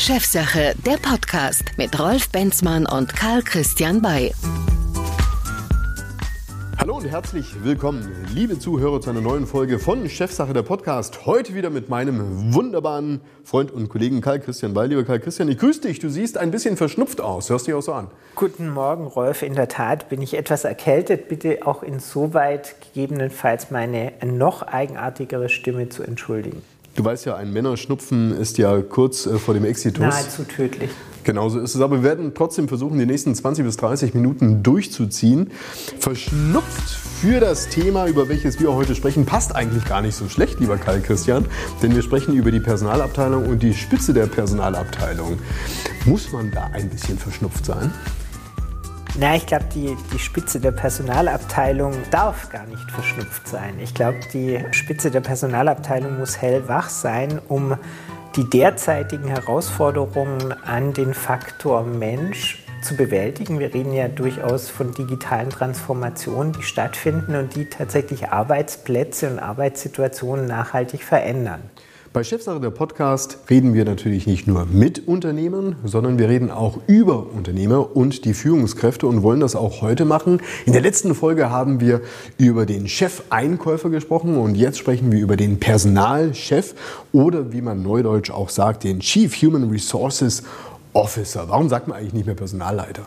Chefsache, der Podcast mit Rolf Benzmann und Karl Christian Bay. Hallo und herzlich willkommen, liebe Zuhörer, zu einer neuen Folge von Chefsache der Podcast. Heute wieder mit meinem wunderbaren Freund und Kollegen Karl Christian Weil. Lieber Karl Christian, ich grüße dich. Du siehst ein bisschen verschnupft aus. Hörst dich auch so an. Guten Morgen, Rolf. In der Tat bin ich etwas erkältet. Bitte auch insoweit gegebenenfalls meine noch eigenartigere Stimme zu entschuldigen. Du weißt ja, ein Männerschnupfen ist ja kurz äh, vor dem Exitus. Nahezu tödlich. Genauso ist es. Aber wir werden trotzdem versuchen, die nächsten 20 bis 30 Minuten durchzuziehen. Verschnupft für das Thema, über welches wir heute sprechen, passt eigentlich gar nicht so schlecht, lieber Karl Christian. Denn wir sprechen über die Personalabteilung und die Spitze der Personalabteilung. Muss man da ein bisschen verschnupft sein? Na, ich glaube, die, die Spitze der Personalabteilung darf gar nicht verschnupft sein. Ich glaube, die Spitze der Personalabteilung muss hellwach sein, um die derzeitigen Herausforderungen an den Faktor Mensch zu bewältigen. Wir reden ja durchaus von digitalen Transformationen, die stattfinden und die tatsächlich Arbeitsplätze und Arbeitssituationen nachhaltig verändern. Bei Chefsache der Podcast reden wir natürlich nicht nur mit Unternehmern, sondern wir reden auch über Unternehmer und die Führungskräfte und wollen das auch heute machen. In der letzten Folge haben wir über den Chef-Einkäufer gesprochen und jetzt sprechen wir über den Personalchef oder wie man neudeutsch auch sagt, den Chief Human Resources Officer. Warum sagt man eigentlich nicht mehr Personalleiter?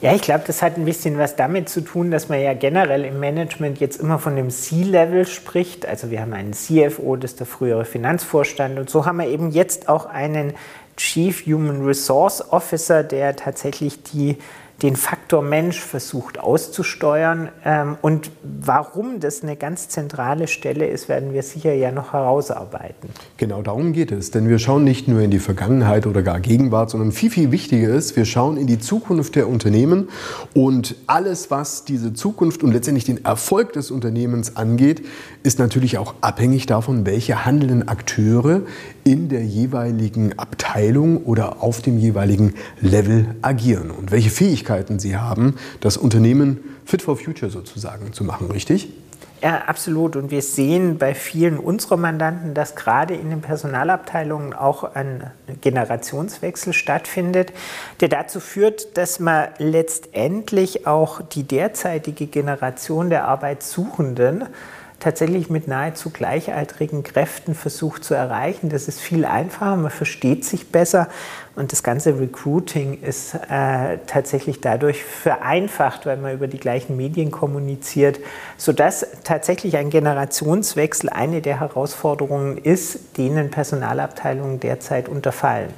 Ja, ich glaube, das hat ein bisschen was damit zu tun, dass man ja generell im Management jetzt immer von dem C-Level spricht. Also wir haben einen CFO, das ist der frühere Finanzvorstand. Und so haben wir eben jetzt auch einen Chief Human Resource Officer, der tatsächlich die den Faktor Mensch versucht auszusteuern. Ähm, und warum das eine ganz zentrale Stelle ist, werden wir sicher ja noch herausarbeiten. Genau darum geht es. Denn wir schauen nicht nur in die Vergangenheit oder gar Gegenwart, sondern viel, viel wichtiger ist, wir schauen in die Zukunft der Unternehmen. Und alles, was diese Zukunft und letztendlich den Erfolg des Unternehmens angeht, ist natürlich auch abhängig davon, welche handelnden Akteure in der jeweiligen Abteilung oder auf dem jeweiligen Level agieren und welche Fähigkeiten sie haben, das Unternehmen fit for future sozusagen zu machen, richtig? Ja, absolut. Und wir sehen bei vielen unserer Mandanten, dass gerade in den Personalabteilungen auch ein Generationswechsel stattfindet, der dazu führt, dass man letztendlich auch die derzeitige Generation der Arbeitssuchenden tatsächlich mit nahezu gleichaltrigen Kräften versucht zu erreichen. Das ist viel einfacher, man versteht sich besser und das ganze Recruiting ist äh, tatsächlich dadurch vereinfacht, weil man über die gleichen Medien kommuniziert, sodass tatsächlich ein Generationswechsel eine der Herausforderungen ist, denen Personalabteilungen derzeit unterfallen.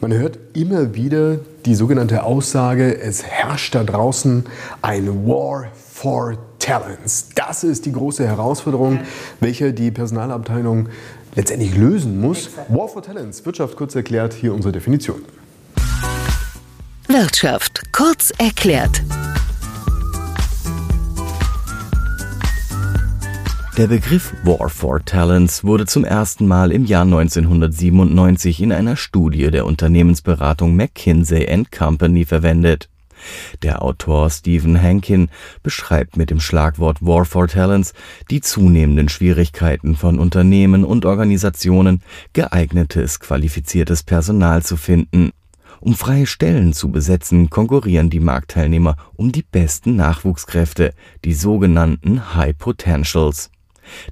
Man hört immer wieder die sogenannte Aussage, es herrscht da draußen ein War for Talents. Das ist die große Herausforderung, welche die Personalabteilung letztendlich lösen muss. War for Talents, Wirtschaft kurz erklärt, hier unsere Definition. Wirtschaft kurz erklärt. Der Begriff War for Talents wurde zum ersten Mal im Jahr 1997 in einer Studie der Unternehmensberatung McKinsey Company verwendet. Der Autor Stephen Hankin beschreibt mit dem Schlagwort War for Talents die zunehmenden Schwierigkeiten von Unternehmen und Organisationen, geeignetes, qualifiziertes Personal zu finden. Um freie Stellen zu besetzen, konkurrieren die Marktteilnehmer um die besten Nachwuchskräfte, die sogenannten High Potentials.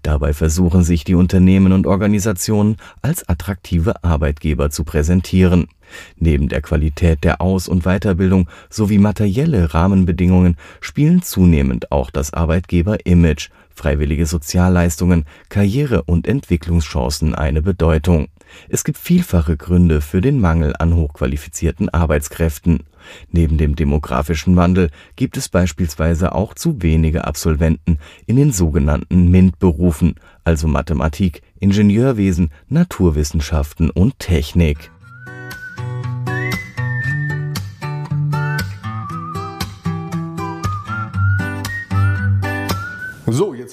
Dabei versuchen sich die Unternehmen und Organisationen als attraktive Arbeitgeber zu präsentieren. Neben der Qualität der Aus- und Weiterbildung sowie materielle Rahmenbedingungen spielen zunehmend auch das Arbeitgeber-Image, freiwillige Sozialleistungen, Karriere- und Entwicklungschancen eine Bedeutung. Es gibt vielfache Gründe für den Mangel an hochqualifizierten Arbeitskräften. Neben dem demografischen Wandel gibt es beispielsweise auch zu wenige Absolventen in den sogenannten MINT-Berufen, also Mathematik, Ingenieurwesen, Naturwissenschaften und Technik.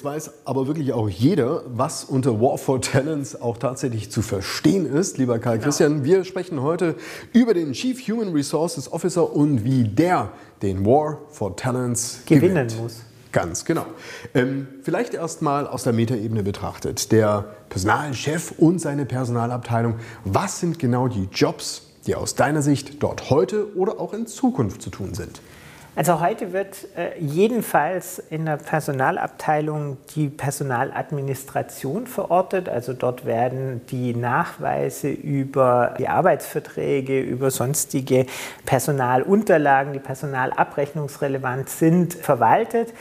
Jetzt weiß aber wirklich auch jeder, was unter War for Talents auch tatsächlich zu verstehen ist. Lieber Karl genau. Christian, wir sprechen heute über den Chief Human Resources Officer und wie der den War for Talents gewinnen gewinnt. muss. Ganz genau. Ähm, vielleicht erst mal aus der Metaebene betrachtet. Der Personalchef und seine Personalabteilung. Was sind genau die Jobs, die aus deiner Sicht dort heute oder auch in Zukunft zu tun sind? Also heute wird äh, jedenfalls in der Personalabteilung die Personaladministration verortet. Also dort werden die Nachweise über die Arbeitsverträge, über sonstige Personalunterlagen, die personalabrechnungsrelevant sind, verwaltet.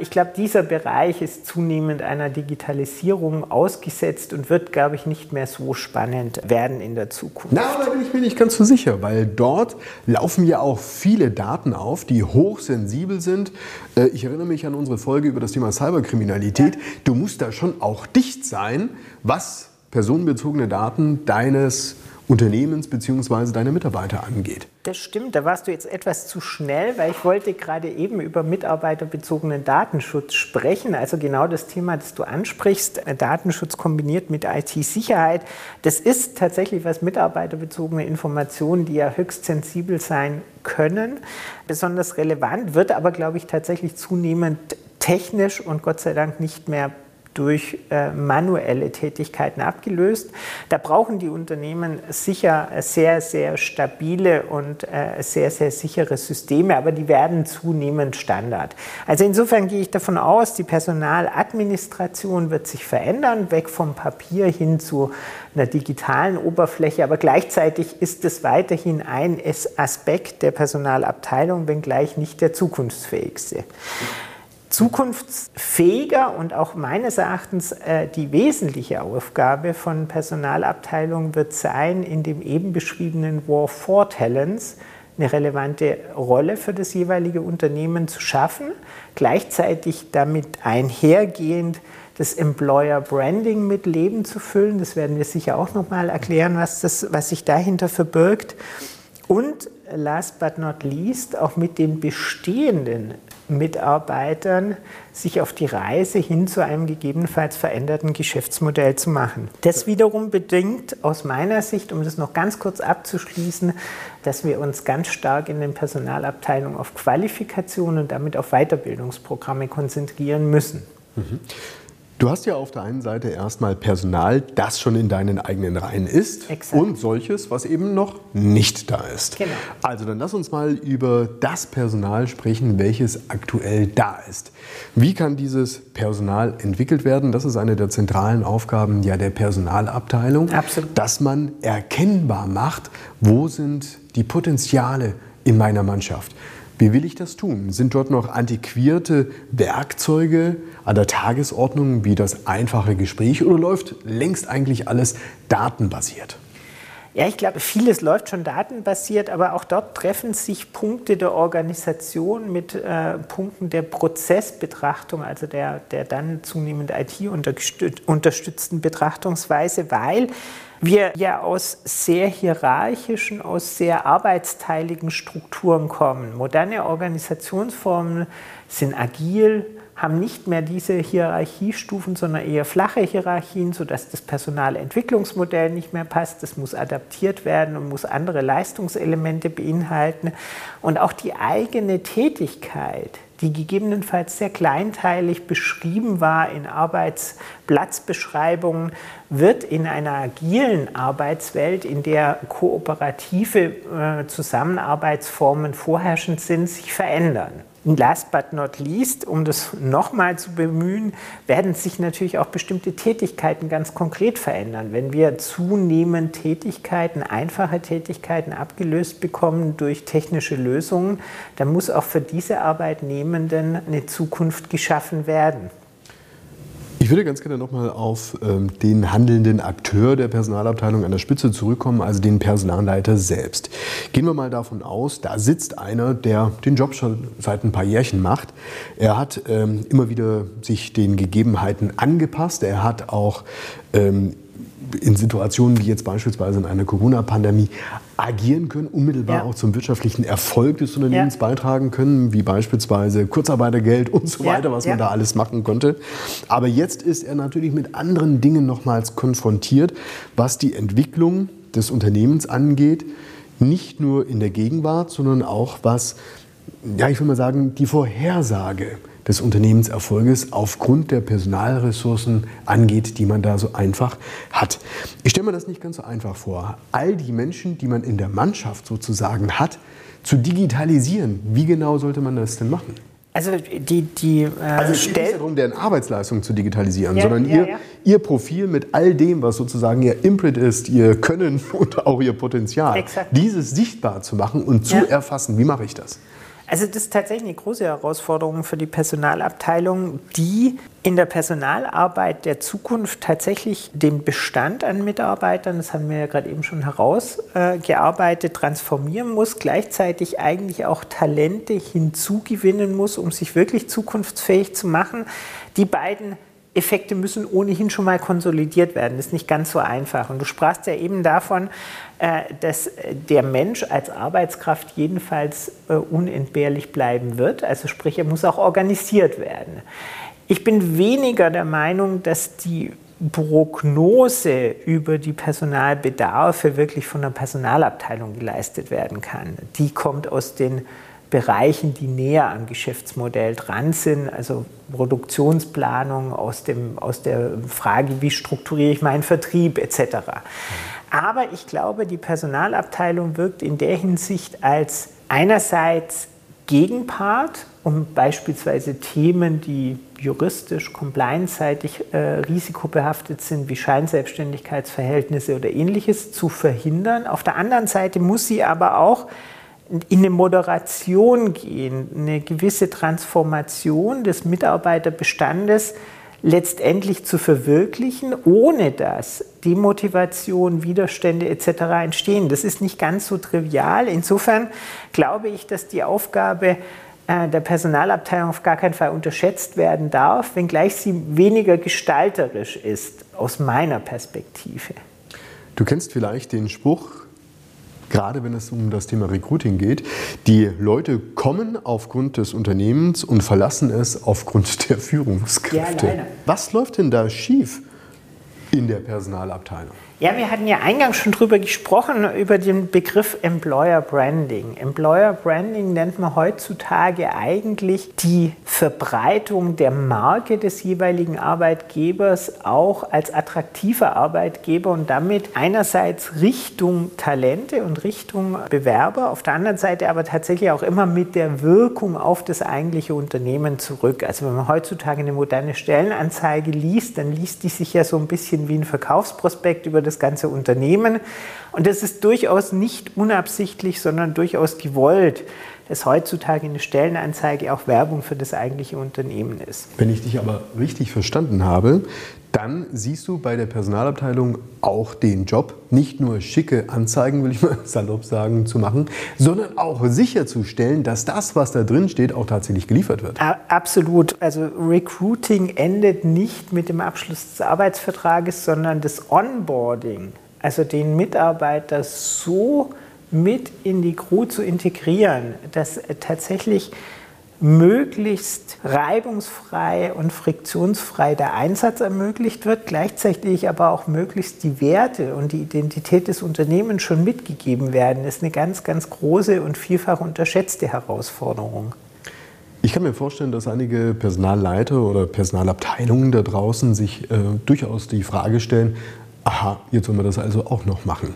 Ich glaube, dieser Bereich ist zunehmend einer Digitalisierung ausgesetzt und wird, glaube ich, nicht mehr so spannend werden in der Zukunft. Na, da bin ich mir nicht ganz so sicher, weil dort laufen ja auch viele Daten auf, die hochsensibel sind. Äh, ich erinnere mich an unsere Folge über das Thema Cyberkriminalität. Ja. Du musst da schon auch dicht sein, was personenbezogene Daten deines Unternehmens bzw. deine Mitarbeiter angeht. Das stimmt, da warst du jetzt etwas zu schnell, weil ich wollte gerade eben über mitarbeiterbezogenen Datenschutz sprechen. Also genau das Thema, das du ansprichst, Datenschutz kombiniert mit IT-Sicherheit. Das ist tatsächlich was mitarbeiterbezogene Informationen, die ja höchst sensibel sein können, besonders relevant, wird aber, glaube ich, tatsächlich zunehmend technisch und Gott sei Dank nicht mehr durch äh, manuelle Tätigkeiten abgelöst. Da brauchen die Unternehmen sicher sehr, sehr stabile und äh, sehr, sehr sichere Systeme, aber die werden zunehmend Standard. Also insofern gehe ich davon aus, die Personaladministration wird sich verändern, weg vom Papier hin zu einer digitalen Oberfläche, aber gleichzeitig ist es weiterhin ein Aspekt der Personalabteilung, wenngleich nicht der zukunftsfähigste zukunftsfähiger und auch meines Erachtens äh, die wesentliche Aufgabe von Personalabteilungen wird sein, in dem eben beschriebenen War for Talents eine relevante Rolle für das jeweilige Unternehmen zu schaffen, gleichzeitig damit einhergehend das Employer Branding mit Leben zu füllen. Das werden wir sicher auch noch mal erklären, was, das, was sich dahinter verbirgt. Und last but not least auch mit den bestehenden Mitarbeitern sich auf die Reise hin zu einem gegebenenfalls veränderten Geschäftsmodell zu machen. Das wiederum bedingt aus meiner Sicht, um das noch ganz kurz abzuschließen, dass wir uns ganz stark in den Personalabteilungen auf Qualifikation und damit auf Weiterbildungsprogramme konzentrieren müssen. Mhm. Du hast ja auf der einen Seite erstmal Personal, das schon in deinen eigenen Reihen ist Exakt. und solches, was eben noch nicht da ist. Genau. Also dann lass uns mal über das Personal sprechen, welches aktuell da ist. Wie kann dieses Personal entwickelt werden? Das ist eine der zentralen Aufgaben ja der Personalabteilung, Absolut. dass man erkennbar macht, wo sind die Potenziale in meiner Mannschaft. Wie will ich das tun? Sind dort noch antiquierte Werkzeuge an der Tagesordnung wie das einfache Gespräch oder läuft längst eigentlich alles datenbasiert? Ja, ich glaube, vieles läuft schon datenbasiert, aber auch dort treffen sich Punkte der Organisation mit äh, Punkten der Prozessbetrachtung, also der, der dann zunehmend IT-unterstützten Betrachtungsweise, weil wir ja aus sehr hierarchischen, aus sehr arbeitsteiligen Strukturen kommen. Moderne Organisationsformen sind agil, haben nicht mehr diese Hierarchiestufen, sondern eher flache Hierarchien, sodass das Personalentwicklungsmodell nicht mehr passt. Das muss adaptiert werden und muss andere Leistungselemente beinhalten. Und auch die eigene Tätigkeit die gegebenenfalls sehr kleinteilig beschrieben war in Arbeitsplatzbeschreibungen, wird in einer agilen Arbeitswelt, in der kooperative äh, Zusammenarbeitsformen vorherrschend sind, sich verändern. Und last but not least, um das nochmal zu bemühen, werden sich natürlich auch bestimmte Tätigkeiten ganz konkret verändern. Wenn wir zunehmend Tätigkeiten, einfache Tätigkeiten abgelöst bekommen durch technische Lösungen, dann muss auch für diese Arbeitnehmenden eine Zukunft geschaffen werden. Ich würde ganz gerne nochmal auf ähm, den handelnden Akteur der Personalabteilung an der Spitze zurückkommen, also den Personalleiter selbst. Gehen wir mal davon aus, da sitzt einer, der den Job schon seit ein paar Jährchen macht. Er hat ähm, immer wieder sich den Gegebenheiten angepasst. Er hat auch ähm, in Situationen wie jetzt beispielsweise in einer Corona-Pandemie agieren können, unmittelbar ja. auch zum wirtschaftlichen Erfolg des Unternehmens ja. beitragen können, wie beispielsweise Kurzarbeitergeld und so weiter, was man da alles machen konnte. Aber jetzt ist er natürlich mit anderen Dingen nochmals konfrontiert, was die Entwicklung des Unternehmens angeht, nicht nur in der Gegenwart, sondern auch was ja, ich will mal sagen, die Vorhersage des Unternehmenserfolges aufgrund der Personalressourcen angeht, die man da so einfach hat. Ich stelle mir das nicht ganz so einfach vor. All die Menschen, die man in der Mannschaft sozusagen hat, zu digitalisieren. Wie genau sollte man das denn machen? Also die, die äh, also es geht nicht darum, deren Arbeitsleistung zu digitalisieren, ja, sondern ja, ihr, ja. ihr Profil mit all dem, was sozusagen ihr Imprint ist, ihr Können und auch ihr Potenzial, Exakt. dieses sichtbar zu machen und zu erfassen. Wie mache ich das? Also das ist tatsächlich eine große Herausforderung für die Personalabteilung, die in der Personalarbeit der Zukunft tatsächlich den Bestand an Mitarbeitern, das haben wir ja gerade eben schon herausgearbeitet, transformieren muss, gleichzeitig eigentlich auch Talente hinzugewinnen muss, um sich wirklich zukunftsfähig zu machen. Die beiden Effekte müssen ohnehin schon mal konsolidiert werden. Das ist nicht ganz so einfach. Und du sprachst ja eben davon, äh, dass der Mensch als Arbeitskraft jedenfalls äh, unentbehrlich bleiben wird. Also sprich, er muss auch organisiert werden. Ich bin weniger der Meinung, dass die Prognose über die Personalbedarfe wirklich von der Personalabteilung geleistet werden kann. Die kommt aus den Bereichen, die näher am Geschäftsmodell dran sind, also Produktionsplanung aus, dem, aus der Frage, wie strukturiere ich meinen Vertrieb etc. Aber ich glaube, die Personalabteilung wirkt in der Hinsicht als einerseits Gegenpart, um beispielsweise Themen, die juristisch, compliance-seitig äh, risikobehaftet sind, wie Scheinselbstständigkeitsverhältnisse oder ähnliches, zu verhindern. Auf der anderen Seite muss sie aber auch in eine Moderation gehen, eine gewisse Transformation des Mitarbeiterbestandes letztendlich zu verwirklichen, ohne dass Demotivation, Widerstände etc. entstehen. Das ist nicht ganz so trivial. Insofern glaube ich, dass die Aufgabe äh, der Personalabteilung auf gar keinen Fall unterschätzt werden darf, wenngleich sie weniger gestalterisch ist, aus meiner Perspektive. Du kennst vielleicht den Spruch, gerade wenn es um das Thema Recruiting geht. Die Leute kommen aufgrund des Unternehmens und verlassen es aufgrund der Führungskräfte. Ja, Was läuft denn da schief in der Personalabteilung? Ja, wir hatten ja eingangs schon drüber gesprochen, über den Begriff Employer Branding. Employer Branding nennt man heutzutage eigentlich die Verbreitung der Marke des jeweiligen Arbeitgebers auch als attraktiver Arbeitgeber und damit einerseits Richtung Talente und Richtung Bewerber, auf der anderen Seite aber tatsächlich auch immer mit der Wirkung auf das eigentliche Unternehmen zurück. Also wenn man heutzutage eine moderne Stellenanzeige liest, dann liest die sich ja so ein bisschen wie ein Verkaufsprospekt über das ganze Unternehmen. Und das ist durchaus nicht unabsichtlich, sondern durchaus gewollt, dass heutzutage eine Stellenanzeige auch Werbung für das eigentliche Unternehmen ist. Wenn ich dich aber richtig verstanden habe, dann siehst du bei der Personalabteilung auch den Job, nicht nur schicke Anzeigen, will ich mal salopp sagen, zu machen, sondern auch sicherzustellen, dass das, was da drin steht, auch tatsächlich geliefert wird. Absolut. Also Recruiting endet nicht mit dem Abschluss des Arbeitsvertrages, sondern das Onboarding, also den Mitarbeiter so mit in die Crew zu integrieren, dass tatsächlich möglichst reibungsfrei und friktionsfrei der Einsatz ermöglicht wird, gleichzeitig aber auch möglichst die Werte und die Identität des Unternehmens schon mitgegeben werden, ist eine ganz, ganz große und vielfach unterschätzte Herausforderung. Ich kann mir vorstellen, dass einige Personalleiter oder Personalabteilungen da draußen sich äh, durchaus die Frage stellen, aha, jetzt wollen wir das also auch noch machen.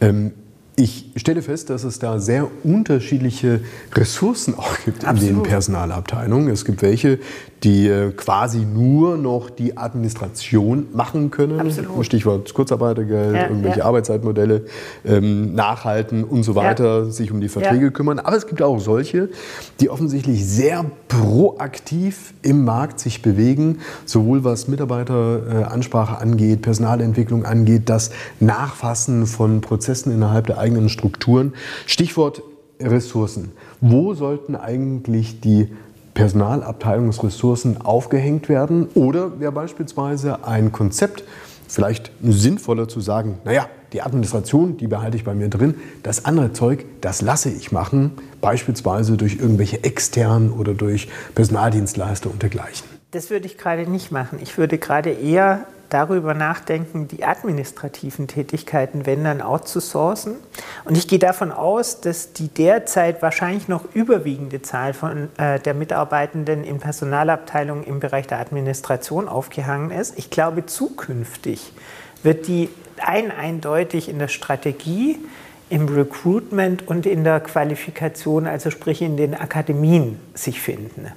Ähm, ich stelle fest, dass es da sehr unterschiedliche Ressourcen auch gibt Absolut. in den Personalabteilungen. Es gibt welche, die äh, quasi nur noch die Administration machen können. Absolut. Stichwort Kurzarbeitergeld, ja, irgendwelche ja. Arbeitszeitmodelle ähm, nachhalten und so weiter, ja. sich um die Verträge kümmern. Aber es gibt auch solche, die offensichtlich sehr proaktiv im Markt sich bewegen, sowohl was Mitarbeiteransprache angeht, Personalentwicklung angeht, das Nachfassen von Prozessen innerhalb der eigenen Strukturen. Stichwort Ressourcen. Wo sollten eigentlich die Personalabteilungsressourcen aufgehängt werden? Oder wäre beispielsweise ein Konzept vielleicht sinnvoller zu sagen, naja, die Administration, die behalte ich bei mir drin, das andere Zeug, das lasse ich machen, beispielsweise durch irgendwelche externen oder durch Personaldienstleister und dergleichen. Das würde ich gerade nicht machen. Ich würde gerade eher darüber nachdenken, die administrativen Tätigkeiten, wenn dann outzusourcen. Und ich gehe davon aus, dass die derzeit wahrscheinlich noch überwiegende Zahl von, äh, der Mitarbeitenden in Personalabteilungen im Bereich der Administration aufgehangen ist. Ich glaube, zukünftig wird die ein eindeutig in der Strategie, im Recruitment und in der Qualifikation, also sprich in den Akademien, sich finden.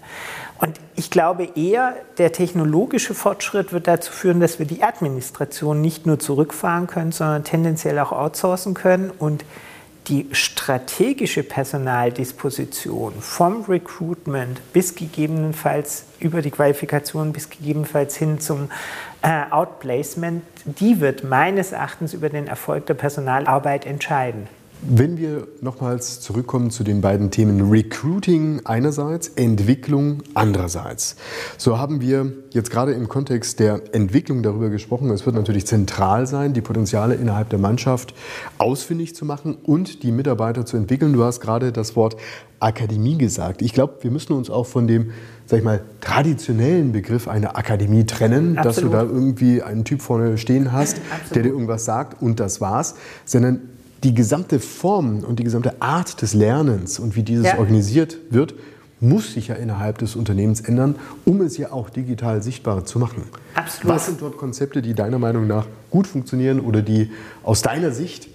Und ich glaube eher, der technologische Fortschritt wird dazu führen, dass wir die Administration nicht nur zurückfahren können, sondern tendenziell auch outsourcen können und die strategische Personaldisposition vom Recruitment bis gegebenenfalls über die Qualifikation bis gegebenenfalls hin zum äh, Outplacement, die wird meines Erachtens über den Erfolg der Personalarbeit entscheiden. Wenn wir nochmals zurückkommen zu den beiden Themen Recruiting einerseits, Entwicklung andererseits. So haben wir jetzt gerade im Kontext der Entwicklung darüber gesprochen. Es wird natürlich zentral sein, die Potenziale innerhalb der Mannschaft ausfindig zu machen und die Mitarbeiter zu entwickeln. Du hast gerade das Wort Akademie gesagt. Ich glaube, wir müssen uns auch von dem, sag ich mal, traditionellen Begriff einer Akademie trennen, Absolut. dass du da irgendwie einen Typ vorne stehen hast, Absolut. der dir irgendwas sagt und das war's, sondern die gesamte Form und die gesamte Art des Lernens und wie dieses ja. organisiert wird, muss sich ja innerhalb des Unternehmens ändern, um es ja auch digital sichtbar zu machen. Absolut. Was sind dort Konzepte, die deiner Meinung nach gut funktionieren oder die aus deiner Sicht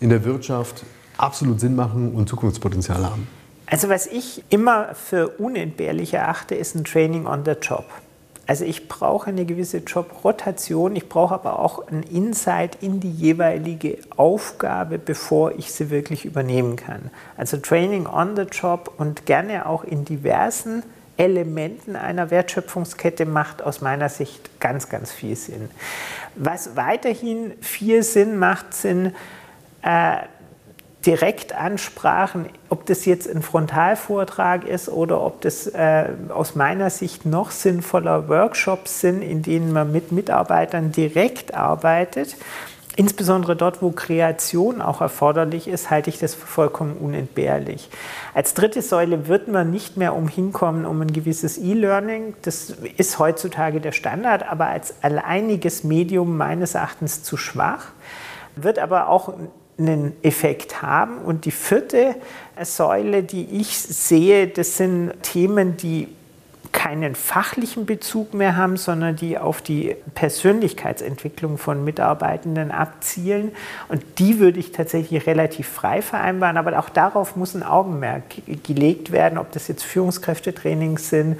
in der Wirtschaft absolut Sinn machen und Zukunftspotenzial haben? Also was ich immer für unentbehrlich erachte, ist ein Training on the Job. Also ich brauche eine gewisse Jobrotation, ich brauche aber auch ein Insight in die jeweilige Aufgabe, bevor ich sie wirklich übernehmen kann. Also Training on the Job und gerne auch in diversen Elementen einer Wertschöpfungskette macht aus meiner Sicht ganz, ganz viel Sinn. Was weiterhin viel Sinn macht, sind äh, Direktansprachen, ob das jetzt ein Frontalvortrag ist oder ob das äh, aus meiner Sicht noch sinnvoller Workshops sind, in denen man mit Mitarbeitern direkt arbeitet. Insbesondere dort, wo Kreation auch erforderlich ist, halte ich das für vollkommen unentbehrlich. Als dritte Säule wird man nicht mehr umhinkommen um ein gewisses E-Learning. Das ist heutzutage der Standard, aber als alleiniges Medium meines Erachtens zu schwach. Wird aber auch einen Effekt haben. Und die vierte Säule, die ich sehe, das sind Themen, die keinen fachlichen Bezug mehr haben, sondern die auf die Persönlichkeitsentwicklung von Mitarbeitenden abzielen. Und die würde ich tatsächlich relativ frei vereinbaren. Aber auch darauf muss ein Augenmerk gelegt werden, ob das jetzt Führungskräftetrainings sind,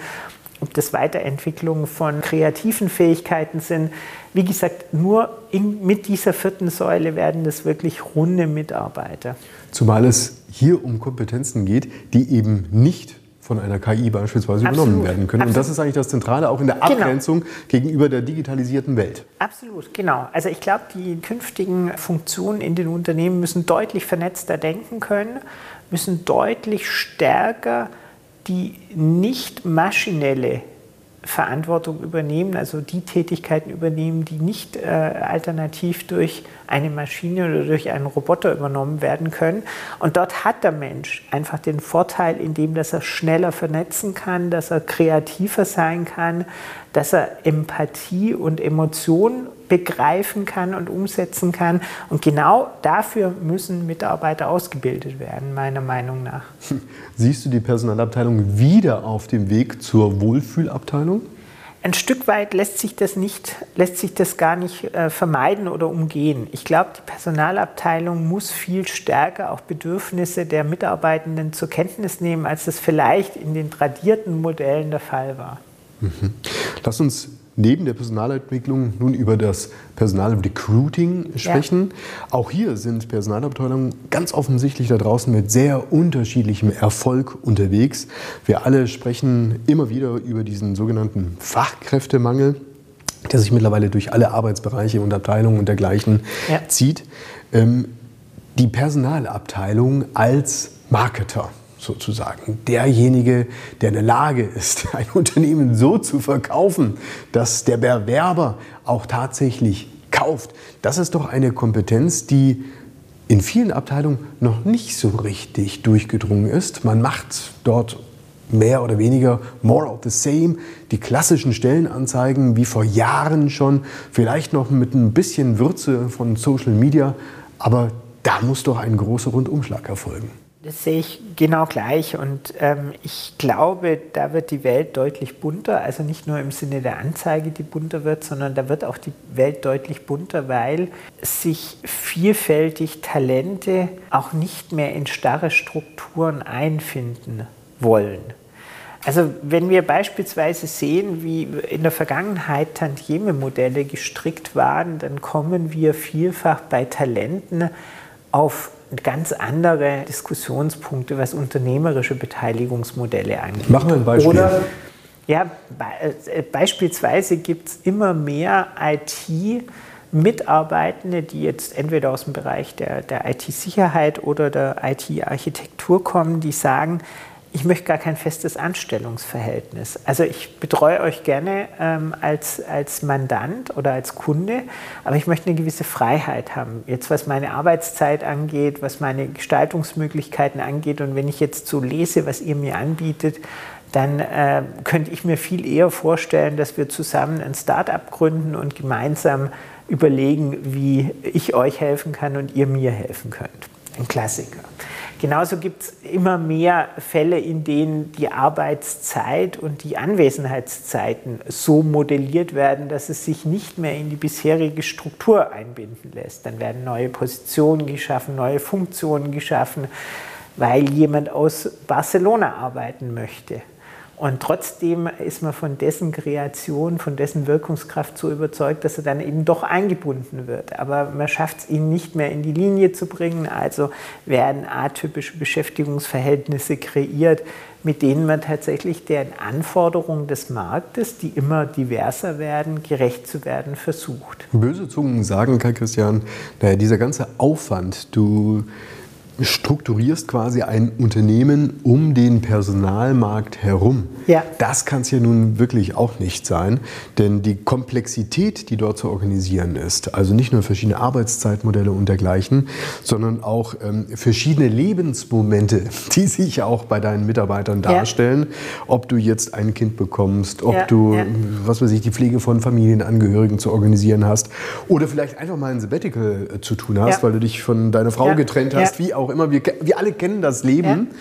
ob das Weiterentwicklung von kreativen Fähigkeiten sind. Wie gesagt, nur in, mit dieser vierten Säule werden das wirklich runde Mitarbeiter. Zumal es hier um Kompetenzen geht, die eben nicht von einer KI beispielsweise Absolut. übernommen werden können. Absolut. Und das ist eigentlich das Zentrale auch in der genau. Abgrenzung genau. gegenüber der digitalisierten Welt. Absolut, genau. Also ich glaube, die künftigen Funktionen in den Unternehmen müssen deutlich vernetzter denken können, müssen deutlich stärker die nicht maschinelle Verantwortung übernehmen, also die Tätigkeiten übernehmen, die nicht äh, alternativ durch eine Maschine oder durch einen Roboter übernommen werden können. Und dort hat der Mensch einfach den Vorteil, indem dass er schneller vernetzen kann, dass er kreativer sein kann, dass er Empathie und Emotionen begreifen kann und umsetzen kann. Und genau dafür müssen Mitarbeiter ausgebildet werden, meiner Meinung nach. Siehst du die Personalabteilung wieder auf dem Weg zur Wohlfühlabteilung? Ein Stück weit lässt sich das, nicht, lässt sich das gar nicht äh, vermeiden oder umgehen. Ich glaube, die Personalabteilung muss viel stärker auch Bedürfnisse der Mitarbeitenden zur Kenntnis nehmen, als das vielleicht in den tradierten Modellen der Fall war. Mhm. Lass uns neben der Personalentwicklung nun über das Personalrecruiting sprechen. Ja. Auch hier sind Personalabteilungen ganz offensichtlich da draußen mit sehr unterschiedlichem Erfolg unterwegs. Wir alle sprechen immer wieder über diesen sogenannten Fachkräftemangel, der sich mittlerweile durch alle Arbeitsbereiche und Abteilungen und dergleichen ja. zieht. Ähm, die Personalabteilung als Marketer sozusagen. Derjenige, der in der Lage ist, ein Unternehmen so zu verkaufen, dass der Bewerber auch tatsächlich kauft. Das ist doch eine Kompetenz, die in vielen Abteilungen noch nicht so richtig durchgedrungen ist. Man macht dort mehr oder weniger more of the same, die klassischen Stellenanzeigen wie vor Jahren schon, vielleicht noch mit ein bisschen Würze von Social Media, aber da muss doch ein großer Rundumschlag erfolgen. Das sehe ich genau gleich und ähm, ich glaube, da wird die Welt deutlich bunter, also nicht nur im Sinne der Anzeige, die bunter wird, sondern da wird auch die Welt deutlich bunter, weil sich vielfältig Talente auch nicht mehr in starre Strukturen einfinden wollen. Also wenn wir beispielsweise sehen, wie in der Vergangenheit Tantieme-Modelle gestrickt waren, dann kommen wir vielfach bei Talenten auf ganz andere Diskussionspunkte, was unternehmerische Beteiligungsmodelle angeht. Machen wir ein Beispiel. Oder, ja, be äh, beispielsweise gibt es immer mehr IT- Mitarbeitende, die jetzt entweder aus dem Bereich der, der IT-Sicherheit oder der IT-Architektur kommen, die sagen, ich möchte gar kein festes Anstellungsverhältnis. Also ich betreue euch gerne ähm, als, als Mandant oder als Kunde, aber ich möchte eine gewisse Freiheit haben. Jetzt was meine Arbeitszeit angeht, was meine Gestaltungsmöglichkeiten angeht und wenn ich jetzt so lese, was ihr mir anbietet, dann äh, könnte ich mir viel eher vorstellen, dass wir zusammen ein Start-up gründen und gemeinsam überlegen, wie ich euch helfen kann und ihr mir helfen könnt. Ein Klassiker. Genauso gibt es immer mehr Fälle, in denen die Arbeitszeit und die Anwesenheitszeiten so modelliert werden, dass es sich nicht mehr in die bisherige Struktur einbinden lässt. Dann werden neue Positionen geschaffen, neue Funktionen geschaffen, weil jemand aus Barcelona arbeiten möchte. Und trotzdem ist man von dessen Kreation, von dessen Wirkungskraft so überzeugt, dass er dann eben doch eingebunden wird. Aber man schafft es, ihn nicht mehr in die Linie zu bringen. Also werden atypische Beschäftigungsverhältnisse kreiert, mit denen man tatsächlich den Anforderungen des Marktes, die immer diverser werden, gerecht zu werden versucht. Böse Zungen sagen, Kai Christian, naja, dieser ganze Aufwand, du strukturierst quasi ein Unternehmen um den Personalmarkt herum. Ja. Das kann es ja nun wirklich auch nicht sein, denn die Komplexität, die dort zu organisieren ist, also nicht nur verschiedene Arbeitszeitmodelle und dergleichen, sondern auch ähm, verschiedene Lebensmomente, die sich auch bei deinen Mitarbeitern darstellen, ja. ob du jetzt ein Kind bekommst, ob ja, du, was weiß ich, die Pflege von Familienangehörigen zu organisieren hast oder vielleicht einfach mal ein Sabbatical äh, zu tun hast, weil du dich von deiner Frau getrennt hast, wie auch auch immer, wir, wir alle kennen das Leben. Ja.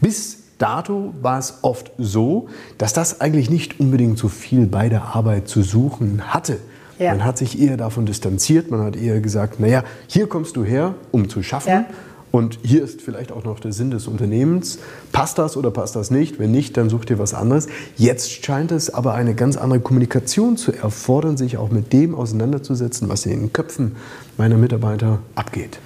Bis dato war es oft so, dass das eigentlich nicht unbedingt so viel bei der Arbeit zu suchen hatte. Ja. Man hat sich eher davon distanziert, man hat eher gesagt, naja, hier kommst du her, um zu schaffen. Ja. Und hier ist vielleicht auch noch der Sinn des Unternehmens. Passt das oder passt das nicht? Wenn nicht, dann such dir was anderes. Jetzt scheint es aber eine ganz andere Kommunikation zu erfordern, sich auch mit dem auseinanderzusetzen, was in den Köpfen meiner Mitarbeiter abgeht.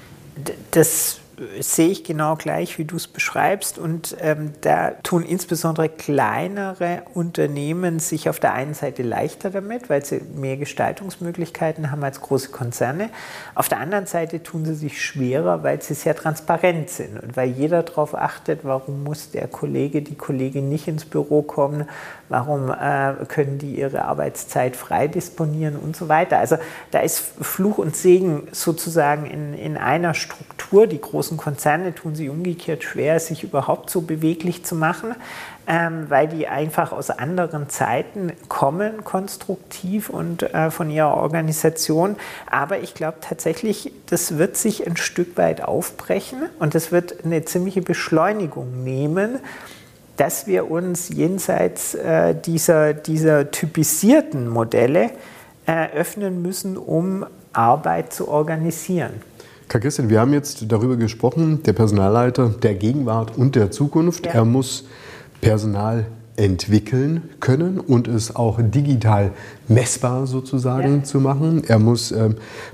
Das sehe ich genau gleich, wie du es beschreibst. Und ähm, da tun insbesondere kleinere Unternehmen sich auf der einen Seite leichter damit, weil sie mehr Gestaltungsmöglichkeiten haben als große Konzerne. Auf der anderen Seite tun sie sich schwerer, weil sie sehr transparent sind und weil jeder darauf achtet, warum muss der Kollege, die Kollegin nicht ins Büro kommen, warum äh, können die ihre Arbeitszeit frei disponieren und so weiter. Also da ist Fluch und Segen sozusagen in, in einer Struktur. Die großen Konzerne tun sich umgekehrt schwer, sich überhaupt so beweglich zu machen, ähm, weil die einfach aus anderen Zeiten kommen, konstruktiv und äh, von ihrer Organisation. Aber ich glaube tatsächlich, das wird sich ein Stück weit aufbrechen und das wird eine ziemliche Beschleunigung nehmen dass wir uns jenseits äh, dieser, dieser typisierten Modelle äh, öffnen müssen, um Arbeit zu organisieren. Herr Christian, wir haben jetzt darüber gesprochen, der Personalleiter der Gegenwart und der Zukunft. Ja. Er muss Personal entwickeln können und es auch digital messbar sozusagen ja. zu machen. Er muss äh,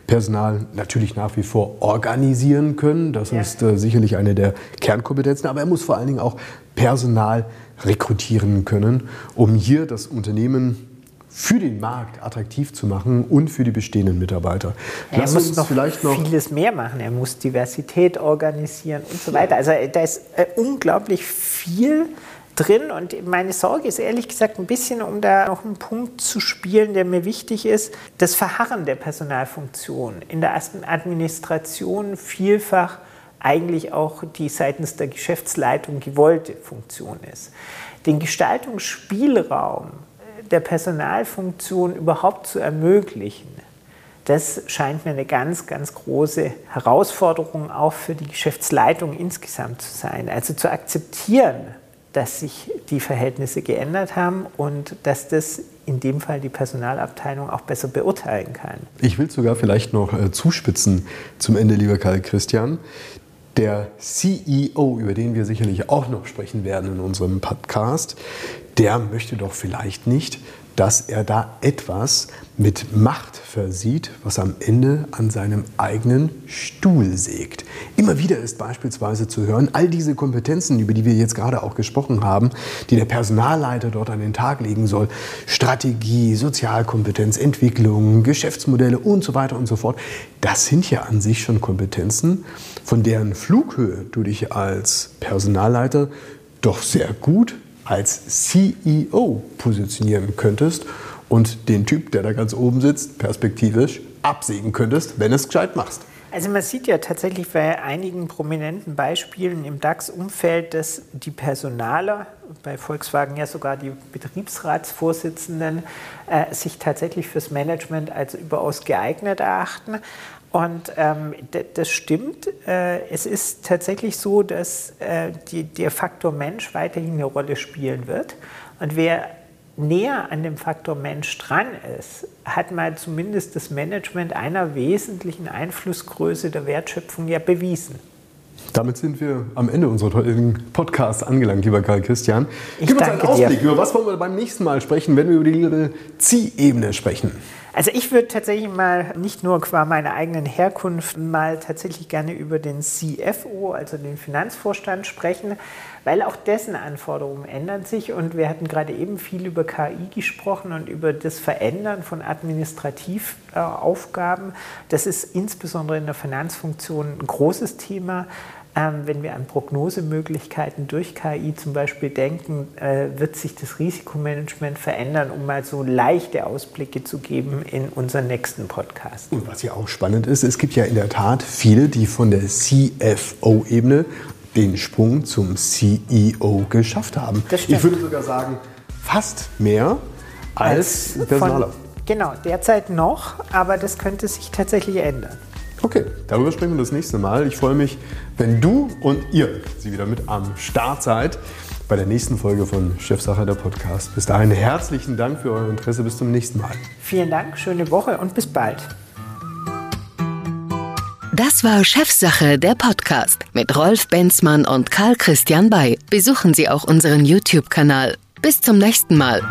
Personal natürlich nach wie vor organisieren können. Das ja. ist äh, sicherlich eine der Kernkompetenzen. Aber er muss vor allen Dingen auch Personal rekrutieren können, um hier das Unternehmen für den Markt attraktiv zu machen und für die bestehenden Mitarbeiter. Er Lass muss noch vielleicht noch vieles mehr machen. Er muss Diversität organisieren und so weiter. Also da ist äh, unglaublich viel drin und meine Sorge ist ehrlich gesagt ein bisschen, um da noch einen Punkt zu spielen, der mir wichtig ist, das Verharren der Personalfunktion in der ersten Administration vielfach eigentlich auch die seitens der Geschäftsleitung gewollte Funktion ist. den Gestaltungsspielraum der Personalfunktion überhaupt zu ermöglichen, das scheint mir eine ganz, ganz große Herausforderung auch für die Geschäftsleitung insgesamt zu sein. Also zu akzeptieren, dass sich die Verhältnisse geändert haben und dass das in dem Fall die Personalabteilung auch besser beurteilen kann. Ich will sogar vielleicht noch äh, zuspitzen zum Ende, lieber Karl Christian. Der CEO, über den wir sicherlich auch noch sprechen werden in unserem Podcast, der möchte doch vielleicht nicht, dass er da etwas mit Macht versieht, was am Ende an seinem eigenen Stuhl sägt. Immer wieder ist beispielsweise zu hören, all diese Kompetenzen, über die wir jetzt gerade auch gesprochen haben, die der Personalleiter dort an den Tag legen soll, Strategie, Sozialkompetenz, Entwicklung, Geschäftsmodelle und so weiter und so fort, das sind ja an sich schon Kompetenzen, von deren Flughöhe du dich als Personalleiter doch sehr gut als CEO positionieren könntest und den Typ, der da ganz oben sitzt, perspektivisch absägen könntest, wenn es gescheit machst. Also man sieht ja tatsächlich bei einigen prominenten Beispielen im DAX-Umfeld, dass die Personaler, bei Volkswagen ja sogar die Betriebsratsvorsitzenden, äh, sich tatsächlich fürs Management als überaus geeignet erachten. Und ähm, das stimmt. Äh, es ist tatsächlich so, dass äh, die, der Faktor Mensch weiterhin eine Rolle spielen wird. Und wer näher an dem Faktor Mensch dran ist, hat mal zumindest das Management einer wesentlichen Einflussgröße der Wertschöpfung ja bewiesen. Damit sind wir am Ende unseres heutigen Podcasts angelangt, lieber Karl Christian. Ich Gib uns einen Ausblick, dir. über was wollen wir beim nächsten Mal sprechen, wenn wir über die Zielebene sprechen? Also ich würde tatsächlich mal nicht nur qua meiner eigenen Herkunft mal tatsächlich gerne über den CFO, also den Finanzvorstand sprechen, weil auch dessen Anforderungen ändern sich und wir hatten gerade eben viel über KI gesprochen und über das Verändern von Administrativaufgaben. Das ist insbesondere in der Finanzfunktion ein großes Thema. Ähm, wenn wir an Prognosemöglichkeiten durch KI zum Beispiel denken, äh, wird sich das Risikomanagement verändern, um mal so leichte Ausblicke zu geben in unseren nächsten Podcast. Und was ja auch spannend ist, es gibt ja in der Tat viele, die von der CFO-Ebene den Sprung zum CEO geschafft haben. Ich würde sogar sagen, fast mehr als, als Personaler. Genau, derzeit noch, aber das könnte sich tatsächlich ändern. Okay, darüber sprechen wir das nächste Mal. Ich freue mich, wenn du und ihr sie wieder mit am Start seid bei der nächsten Folge von Chefsache der Podcast. Bis dahin herzlichen Dank für euer Interesse. Bis zum nächsten Mal. Vielen Dank, schöne Woche und bis bald. Das war Chefsache der Podcast mit Rolf Benzmann und Karl Christian Bay. Besuchen Sie auch unseren YouTube-Kanal. Bis zum nächsten Mal.